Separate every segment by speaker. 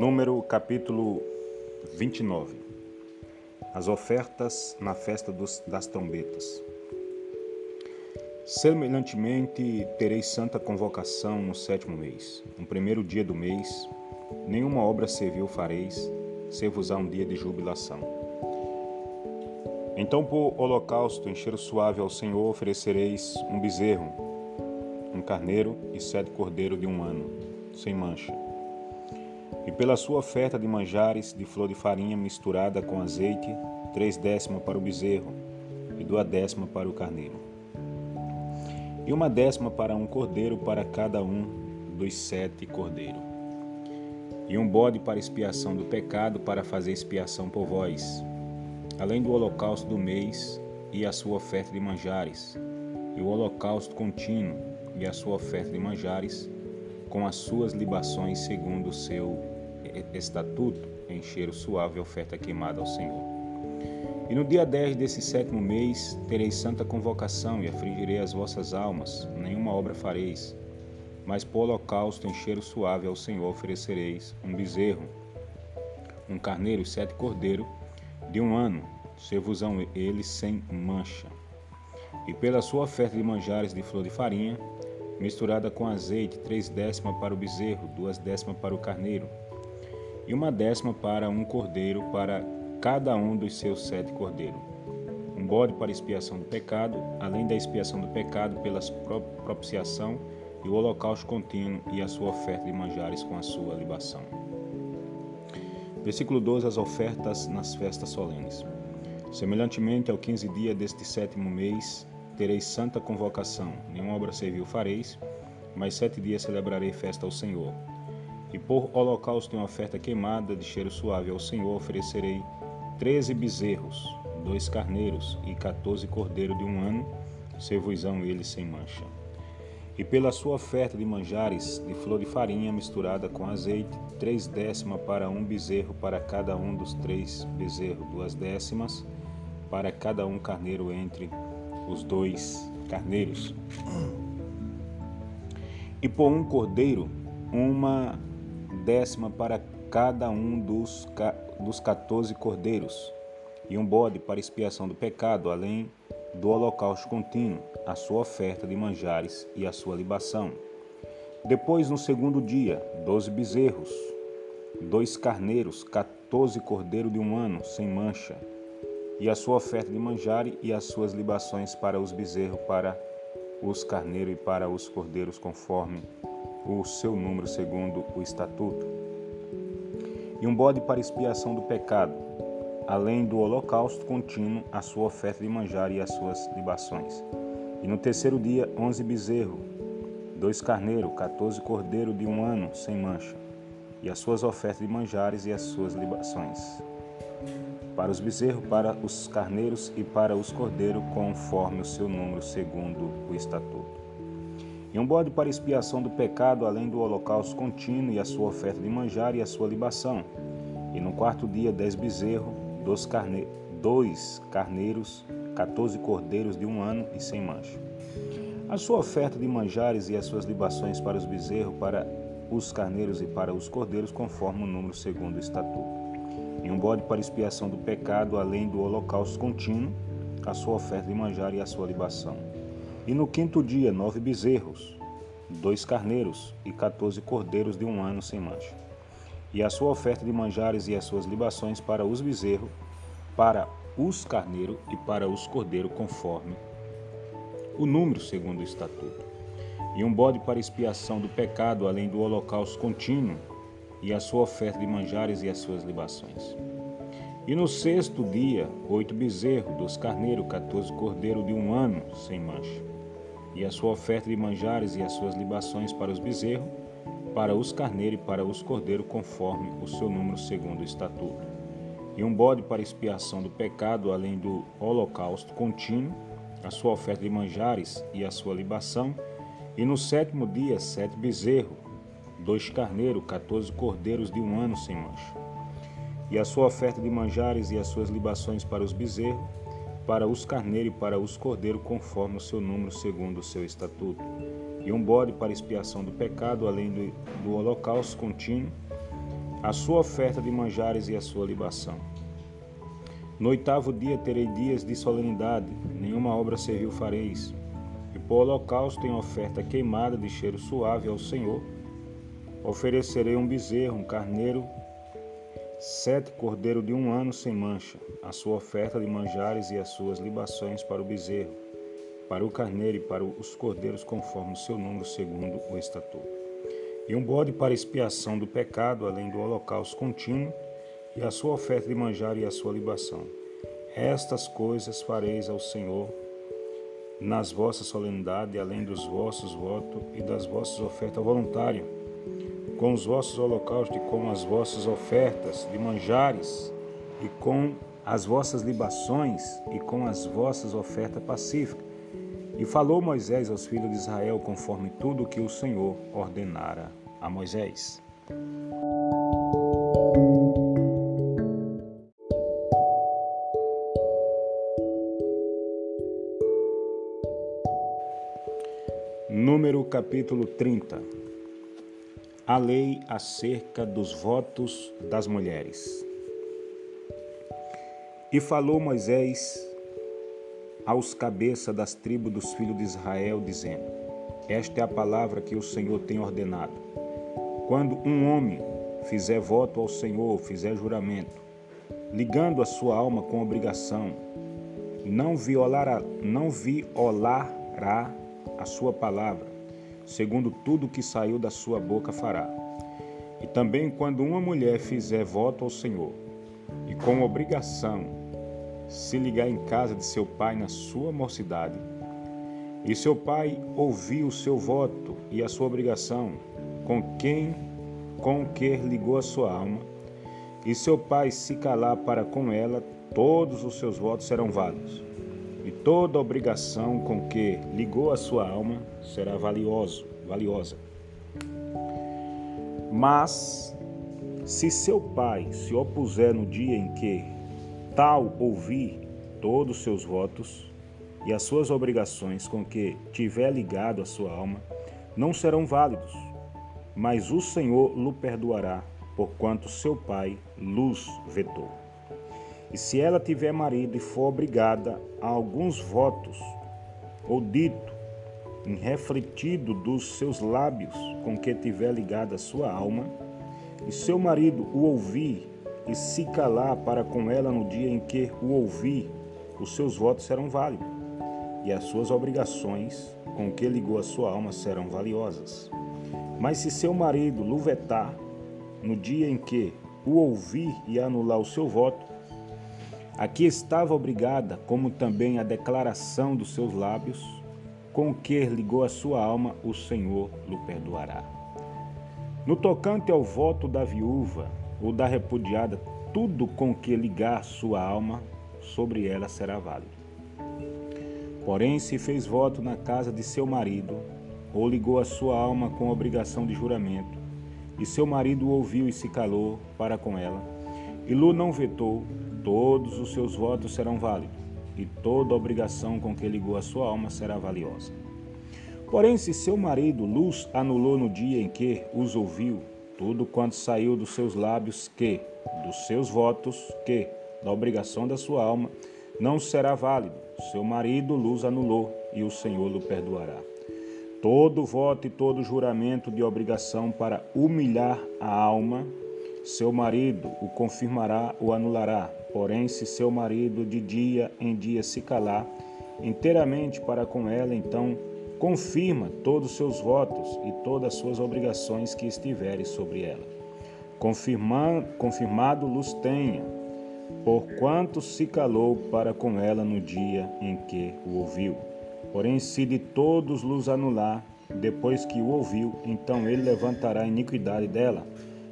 Speaker 1: Número capítulo 29 As ofertas na festa dos, das trombetas. Semelhantemente, tereis santa convocação no sétimo mês. No primeiro dia do mês, nenhuma obra servil fareis, ser-vos-á um dia de jubilação. Então, por holocausto, em cheiro suave ao Senhor, oferecereis um bezerro, um carneiro e sete cordeiros de um ano, sem mancha e pela sua oferta de manjares de flor de farinha misturada com azeite, três décimas para o bezerro e duas décimas para o carneiro. E uma décima para um cordeiro para cada um dos sete cordeiros. E um bode para expiação do pecado, para fazer expiação por vós, além do holocausto do mês e a sua oferta de manjares, e o holocausto contínuo e a sua oferta de manjares, com as suas libações segundo o seu estatuto em cheiro suave oferta queimada ao Senhor. E no dia 10 desse sétimo mês tereis santa convocação e afligirei as vossas almas, nenhuma obra fareis, mas por holocausto em cheiro suave ao Senhor oferecereis um bezerro, um carneiro e sete cordeiros de um ano, ser-vos-ão eles sem mancha. E pela sua oferta de manjares de flor de farinha, misturada com azeite, três décimas para o bezerro, duas décimas para o carneiro, e uma décima para um cordeiro para cada um dos seus sete cordeiros. Um bode para expiação do pecado, além da expiação do pecado pela propiciação e o holocausto contínuo e a sua oferta de manjares com a sua libação. Versículo 12: As ofertas nas festas solenes. Semelhantemente ao quinze dia deste sétimo mês, tereis santa convocação, nenhuma obra servil fareis, mas sete dias celebrarei festa ao Senhor. E por holocausto em oferta queimada de cheiro suave ao Senhor oferecerei treze bezerros, dois carneiros e quatorze cordeiros de um ano, servos-ão eles sem mancha. E pela sua oferta de manjares de flor de farinha misturada com azeite, três décimas para um bezerro para cada um dos três bezerros, duas décimas para cada um carneiro entre os dois carneiros. E por um cordeiro, uma décima para cada um dos, dos 14 cordeiros, e um bode para expiação do pecado, além do holocausto contínuo, a sua oferta de manjares e a sua libação. Depois, no segundo dia, doze bezerros, dois carneiros, quatorze cordeiros de um ano, sem mancha, e a sua oferta de manjares e as suas libações para os bezerros, para os carneiros e para os cordeiros, conforme o seu número segundo o estatuto, e um bode para expiação do pecado, além do holocausto contínuo, a sua oferta de manjar e as suas libações. E no terceiro dia, onze bezerros, dois carneiros, quatorze cordeiros de um ano, sem mancha, e as suas ofertas de manjares e as suas libações. Para os bezerros, para os carneiros e para os cordeiros, conforme o seu número, segundo o estatuto e um bode para expiação do pecado, além do holocausto contínuo e a sua oferta de manjar e a sua libação. E no quarto dia, dez bezerros, dois, carne... dois carneiros, quatorze cordeiros de um ano e sem mancha. A sua oferta de manjares e as suas libações para os bezerros, para os carneiros e para os cordeiros, conforme o número segundo o estatuto. E um bode para expiação do pecado, além do holocausto contínuo, a sua oferta de manjar e a sua libação e no quinto dia, nove bezerros, dois carneiros e quatorze cordeiros de um ano sem mancha. E a sua oferta de manjares e as suas libações para os bezerros, para os carneiros e para os cordeiros, conforme o número segundo o estatuto. E um bode para expiação do pecado, além do holocausto contínuo, e a sua oferta de manjares e as suas libações. E no sexto dia, oito bezerros, dois carneiros, quatorze cordeiros de um ano, sem mancha. E a sua oferta de manjares e as suas libações para os bezerros, para os carneiros e para os cordeiros, conforme o seu número segundo o estatuto. E um bode para expiação do pecado, além do holocausto contínuo, a sua oferta de manjares e a sua libação. E no sétimo dia, sete bezerros, dois carneiros, quatorze cordeiros de um ano sem mancha e a sua oferta de manjares e as suas libações para os bezerros, para os carneiros e para os cordeiros, conforme o seu número, segundo o seu estatuto, e um bode para expiação do pecado, além do, do holocausto contínuo, a sua oferta de manjares e a sua libação. No oitavo dia terei dias de solenidade, nenhuma obra servil fareis. E por holocausto em oferta queimada de cheiro suave ao Senhor, oferecerei um bezerro, um carneiro, sete cordeiro de um ano sem mancha, a sua oferta de manjares e as suas libações para o bezerro, para o carneiro e para os cordeiros conforme o seu número segundo o estatuto. E um bode para expiação do pecado, além do holocausto contínuo, e a sua oferta de manjar e a sua libação. Estas coisas fareis ao Senhor nas vossas solenidades, além dos vossos votos e das vossas ofertas voluntárias, com os vossos holocaustos e com as vossas ofertas de manjares, e com as vossas libações e com as vossas ofertas pacíficas. E falou Moisés aos filhos de Israel conforme tudo o que o Senhor ordenara a Moisés. Número capítulo 30 A lei acerca dos votos das mulheres. E falou Moisés aos cabeças das tribos dos filhos de Israel, dizendo: Esta é a palavra que o Senhor tem ordenado. Quando um homem fizer voto ao Senhor, fizer juramento, ligando a sua alma com obrigação, não violará, não violará a sua palavra, segundo tudo que saiu da sua boca fará. E também quando uma mulher fizer voto ao Senhor, e com obrigação se ligar em casa de seu pai na sua mocidade, e seu pai ouvir o seu voto e a sua obrigação, com quem com que ligou a sua alma, e seu pai se calar para com ela, todos os seus votos serão válidos toda obrigação com que ligou a sua alma será valioso, valiosa. Mas se seu pai se opuser no dia em que tal ouvir todos os seus votos e as suas obrigações com que tiver ligado a sua alma, não serão válidos, mas o Senhor lhe perdoará, porquanto seu pai luz vetou. E se ela tiver marido e for obrigada a alguns votos, ou dito, refletido dos seus lábios com que tiver ligada a sua alma, e seu marido o ouvir e se calar para com ela no dia em que o ouvir, os seus votos serão válidos, e as suas obrigações com que ligou a sua alma serão valiosas. Mas se seu marido luvetar no dia em que o ouvir e anular o seu voto, Aqui estava obrigada, como também a declaração dos seus lábios, com que ligou a sua alma, o Senhor lhe perdoará. No tocante ao voto da viúva ou da repudiada, tudo com que ligar sua alma, sobre ela será válido. Porém, se fez voto na casa de seu marido, ou ligou a sua alma com obrigação de juramento, e seu marido ouviu e se calou para com ela, e Lu não vetou, todos os seus votos serão válidos, e toda obrigação com que ligou a sua alma será valiosa. Porém, se seu marido luz anulou no dia em que os ouviu, tudo quanto saiu dos seus lábios que, dos seus votos que, da obrigação da sua alma, não será válido. Seu marido luz anulou, e o Senhor lhe perdoará. Todo voto e todo juramento de obrigação para humilhar a alma, seu marido o confirmará ou anulará, Porém, se seu marido de dia em dia se calar inteiramente para com ela, então confirma todos os seus votos e todas as suas obrigações que estiverem sobre ela. Confirma, confirmado luz tenha, porquanto se calou para com ela no dia em que o ouviu. Porém, se de todos luz anular, depois que o ouviu, então ele levantará a iniquidade dela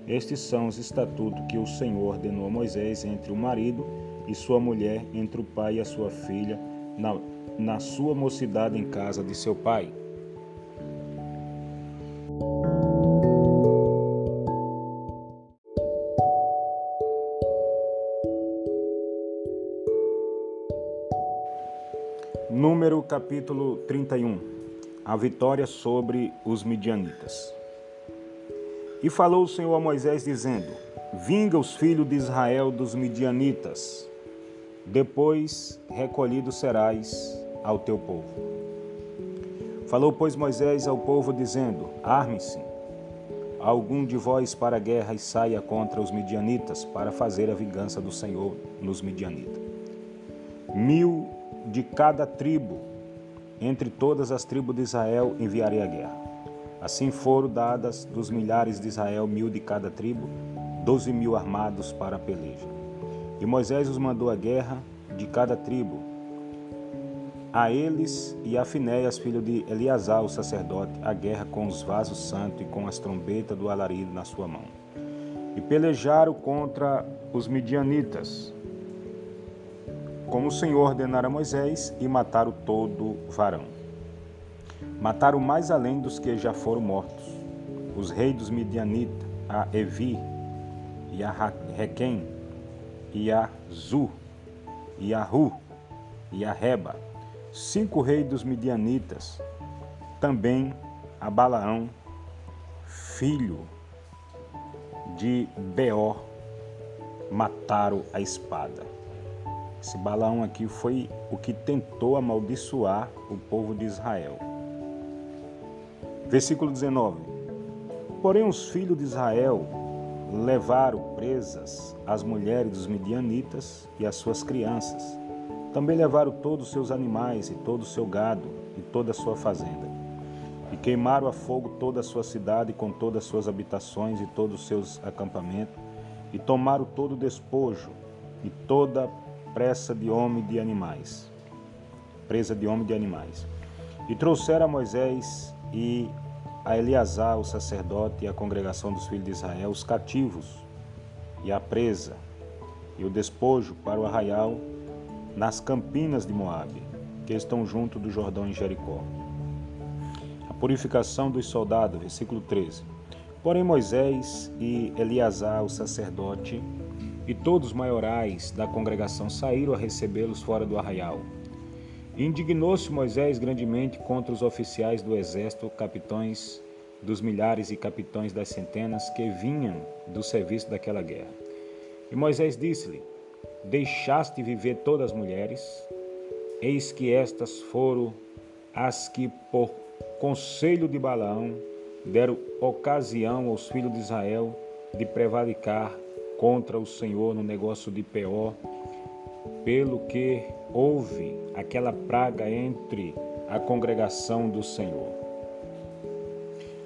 Speaker 1: estes são os estatutos que o Senhor ordenou a Moisés entre o marido e sua mulher, entre o pai e a sua filha, na, na sua mocidade em casa de seu pai. Número capítulo 31 A vitória sobre os midianitas. E falou o Senhor a Moisés, dizendo: Vinga os filhos de Israel dos midianitas, depois recolhido serás ao teu povo. Falou, pois, Moisés ao povo, dizendo: Arme-se, algum de vós para a guerra e saia contra os midianitas, para fazer a vingança do Senhor nos midianitas. Mil de cada tribo, entre todas as tribos de Israel, enviarei a guerra. Assim foram dadas dos milhares de Israel mil de cada tribo, doze mil armados para a peleja. E Moisés os mandou a guerra de cada tribo, a eles e a Finéias, filho de Eleazar, o sacerdote, a guerra com os vasos santos e com as trombetas do alarido na sua mão. E pelejaram contra os midianitas, como o Senhor ordenara a Moisés, e mataram todo varão. Mataram mais além dos que já foram mortos, os reis dos midianitas, a Evi, e a Requem, e a Zu, e a Ru, e a Reba, cinco reis dos midianitas, também a Balaão, filho de Beor, mataram a espada. Esse Balaão aqui foi o que tentou amaldiçoar o povo de Israel. Versículo 19. Porém, os filhos de Israel levaram presas as mulheres dos midianitas e as suas crianças também levaram todos os seus animais e todo o seu gado e toda a sua fazenda. E queimaram a fogo toda a sua cidade com todas as suas habitações e todos os seus acampamentos, e tomaram todo o despojo e toda a pressa de homem e de animais. Presa de homem e de animais. E trouxeram a Moisés e a Eleazar, o sacerdote, e a congregação dos filhos de Israel, os cativos, e a presa, e o despojo para o arraial nas campinas de Moabe, que estão junto do Jordão em Jericó. A purificação dos soldados, versículo 13. Porém Moisés e Eleazar, o sacerdote, e todos os maiorais da congregação saíram a recebê-los fora do arraial. Indignou-se Moisés grandemente contra os oficiais do exército, capitães dos milhares e capitães das centenas que vinham do serviço daquela guerra. E Moisés disse-lhe: deixaste viver todas as mulheres, eis que estas foram as que, por conselho de Balaão, deram ocasião aos filhos de Israel de prevaricar contra o Senhor no negócio de Peor, pelo que houve aquela praga entre a congregação do Senhor.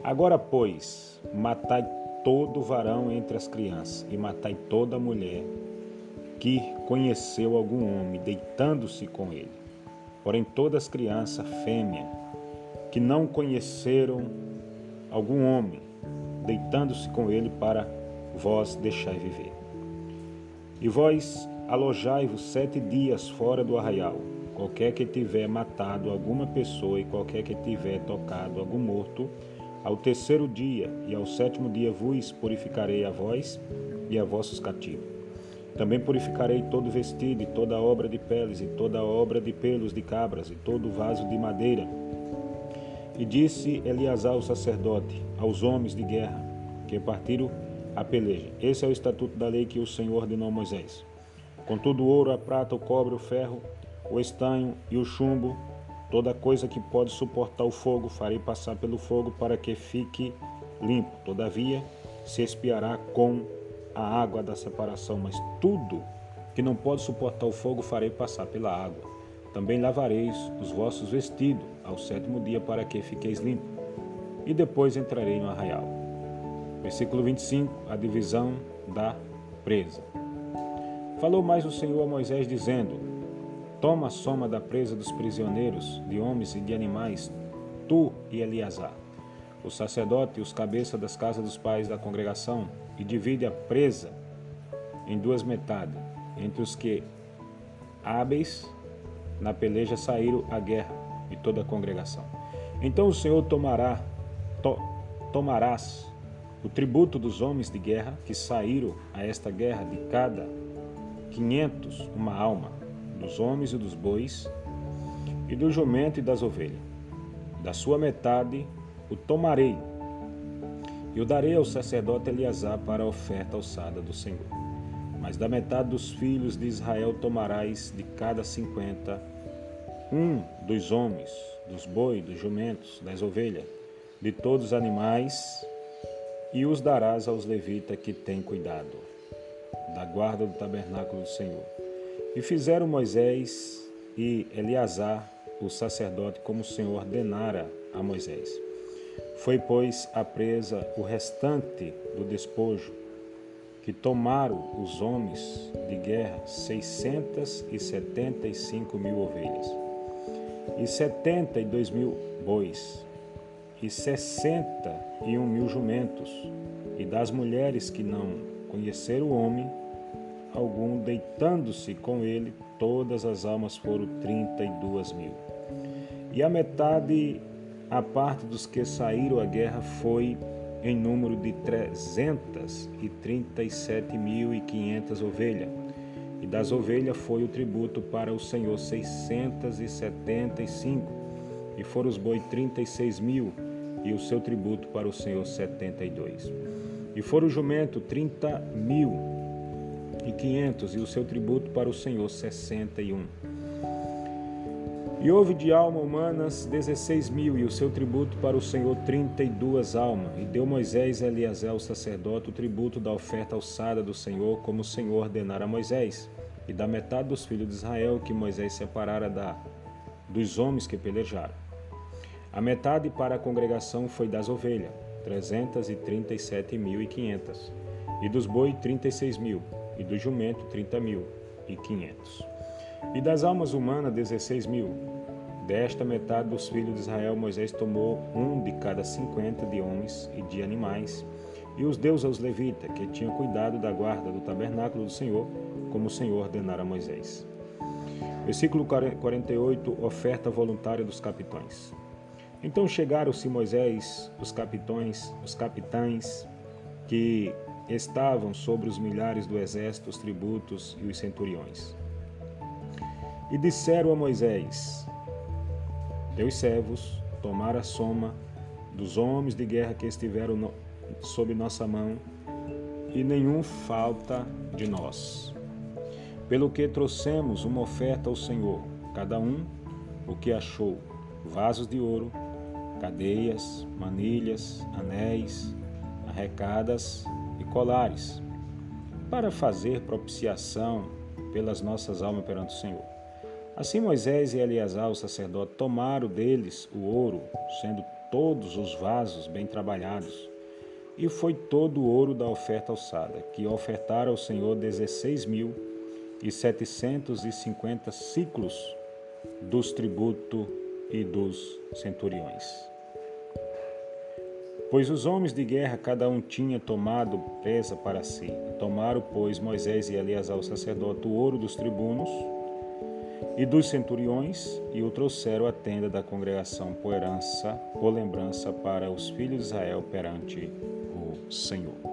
Speaker 1: Agora, pois, matai todo varão entre as crianças e matai toda mulher que conheceu algum homem deitando-se com ele. Porém, todas as crianças fêmea que não conheceram algum homem deitando-se com ele para vós deixai viver. E vós alojai-vos sete dias fora do arraial, qualquer que tiver matado alguma pessoa e qualquer que tiver tocado algum morto, ao terceiro dia e ao sétimo dia vos purificarei a vós e a vossos cativos. Também purificarei todo vestido, e toda obra de peles, e toda obra de pelos de cabras, e todo vaso de madeira. E disse Eleazar o sacerdote aos homens de guerra que partiram a peleja: Esse é o estatuto da lei que o Senhor ordenou a Moisés. Contudo, o ouro, a prata, o cobre, o ferro, o estanho e o chumbo, toda coisa que pode suportar o fogo, farei passar pelo fogo para que fique limpo. Todavia, se espiará com a água da separação, mas tudo que não pode suportar o fogo farei passar pela água. Também lavareis os vossos vestidos ao sétimo dia para que fiqueis limpos. E depois entrarei no arraial. Versículo 25, a divisão da presa. Falou mais o Senhor a Moisés, dizendo: Toma a soma da presa dos prisioneiros, de homens e de animais, tu e Eleazar, o sacerdote e os cabeças das casas dos pais da congregação, e divide a presa em duas metades, entre os que hábeis na peleja saíram à guerra e toda a congregação. Então o Senhor tomará, to, tomarás o tributo dos homens de guerra que saíram a esta guerra de cada quinhentos uma alma, dos homens e dos bois, e do jumento e das ovelhas. Da sua metade o tomarei E o darei ao sacerdote Eleazar para a oferta alçada do Senhor. Mas da metade dos filhos de Israel tomarás de cada cinquenta um dos homens, dos bois, dos jumentos, das ovelhas, de todos os animais, e os darás aos levitas que têm cuidado da guarda do tabernáculo do Senhor. E fizeram Moisés e Eleazar, o sacerdote, como o Senhor ordenara a Moisés. Foi, pois, a presa o restante do despojo, que tomaram os homens de guerra seiscentas e setenta e cinco mil ovelhas, e setenta e dois mil bois, e sessenta e um mil jumentos, e das mulheres que não conheceram o homem, algum deitando-se com ele, todas as almas foram trinta e duas mil. E a metade, a parte dos que saíram à guerra, foi em número de trezentas e trinta e sete mil e quinhentas ovelhas. E das ovelhas foi o tributo para o Senhor seiscentas e setenta e cinco, e foram os boi trinta e seis mil, e o seu tributo para o Senhor setenta e dois. E foram o jumento trinta mil e quinhentos, e o seu tributo para o Senhor sessenta e um. E houve de alma humanas dezesseis mil, e o seu tributo para o Senhor trinta e duas almas. E deu Moisés a Eliasel, o sacerdote, o tributo da oferta alçada do Senhor, como o Senhor ordenara a Moisés. E da metade dos filhos de Israel, que Moisés separara da, dos homens que pelejaram. A metade para a congregação foi das ovelhas, trezentas e trinta e sete mil e quinhentas, e dos boi, trinta e seis mil, e do jumento, trinta mil e quinhentos. E das almas humanas, dezesseis mil. Desta metade dos filhos de Israel, Moisés tomou um de cada cinquenta de homens e de animais, e os deu aos levitas, que tinham cuidado da guarda do tabernáculo do Senhor, como o Senhor ordenara a Moisés. Versículo 48, oferta voluntária dos capitães. Então chegaram-se Moisés, os capitães, os capitães que estavam sobre os milhares do exército, os tributos e os centuriões. E disseram a Moisés: Teus servos tomaram a soma dos homens de guerra que estiveram no, sob nossa mão, e nenhum falta de nós. Pelo que trouxemos uma oferta ao Senhor, cada um o que achou: vasos de ouro, cadeias, manilhas, anéis, arrecadas e colares, para fazer propiciação pelas nossas almas perante o Senhor. Assim Moisés e Eleazar, o sacerdote, tomaram deles o ouro, sendo todos os vasos bem trabalhados, e foi todo o ouro da oferta alçada, que ofertaram ao Senhor dezesseis mil e setecentos e cinquenta ciclos dos tributos e dos centuriões. Pois os homens de guerra, cada um tinha tomado presa para si. Tomaram, pois, Moisés e Eleazar, o sacerdote, o ouro dos tribunos e dos centuriões, e o trouxeram à tenda da congregação por herança, por lembrança para os filhos de Israel perante o Senhor.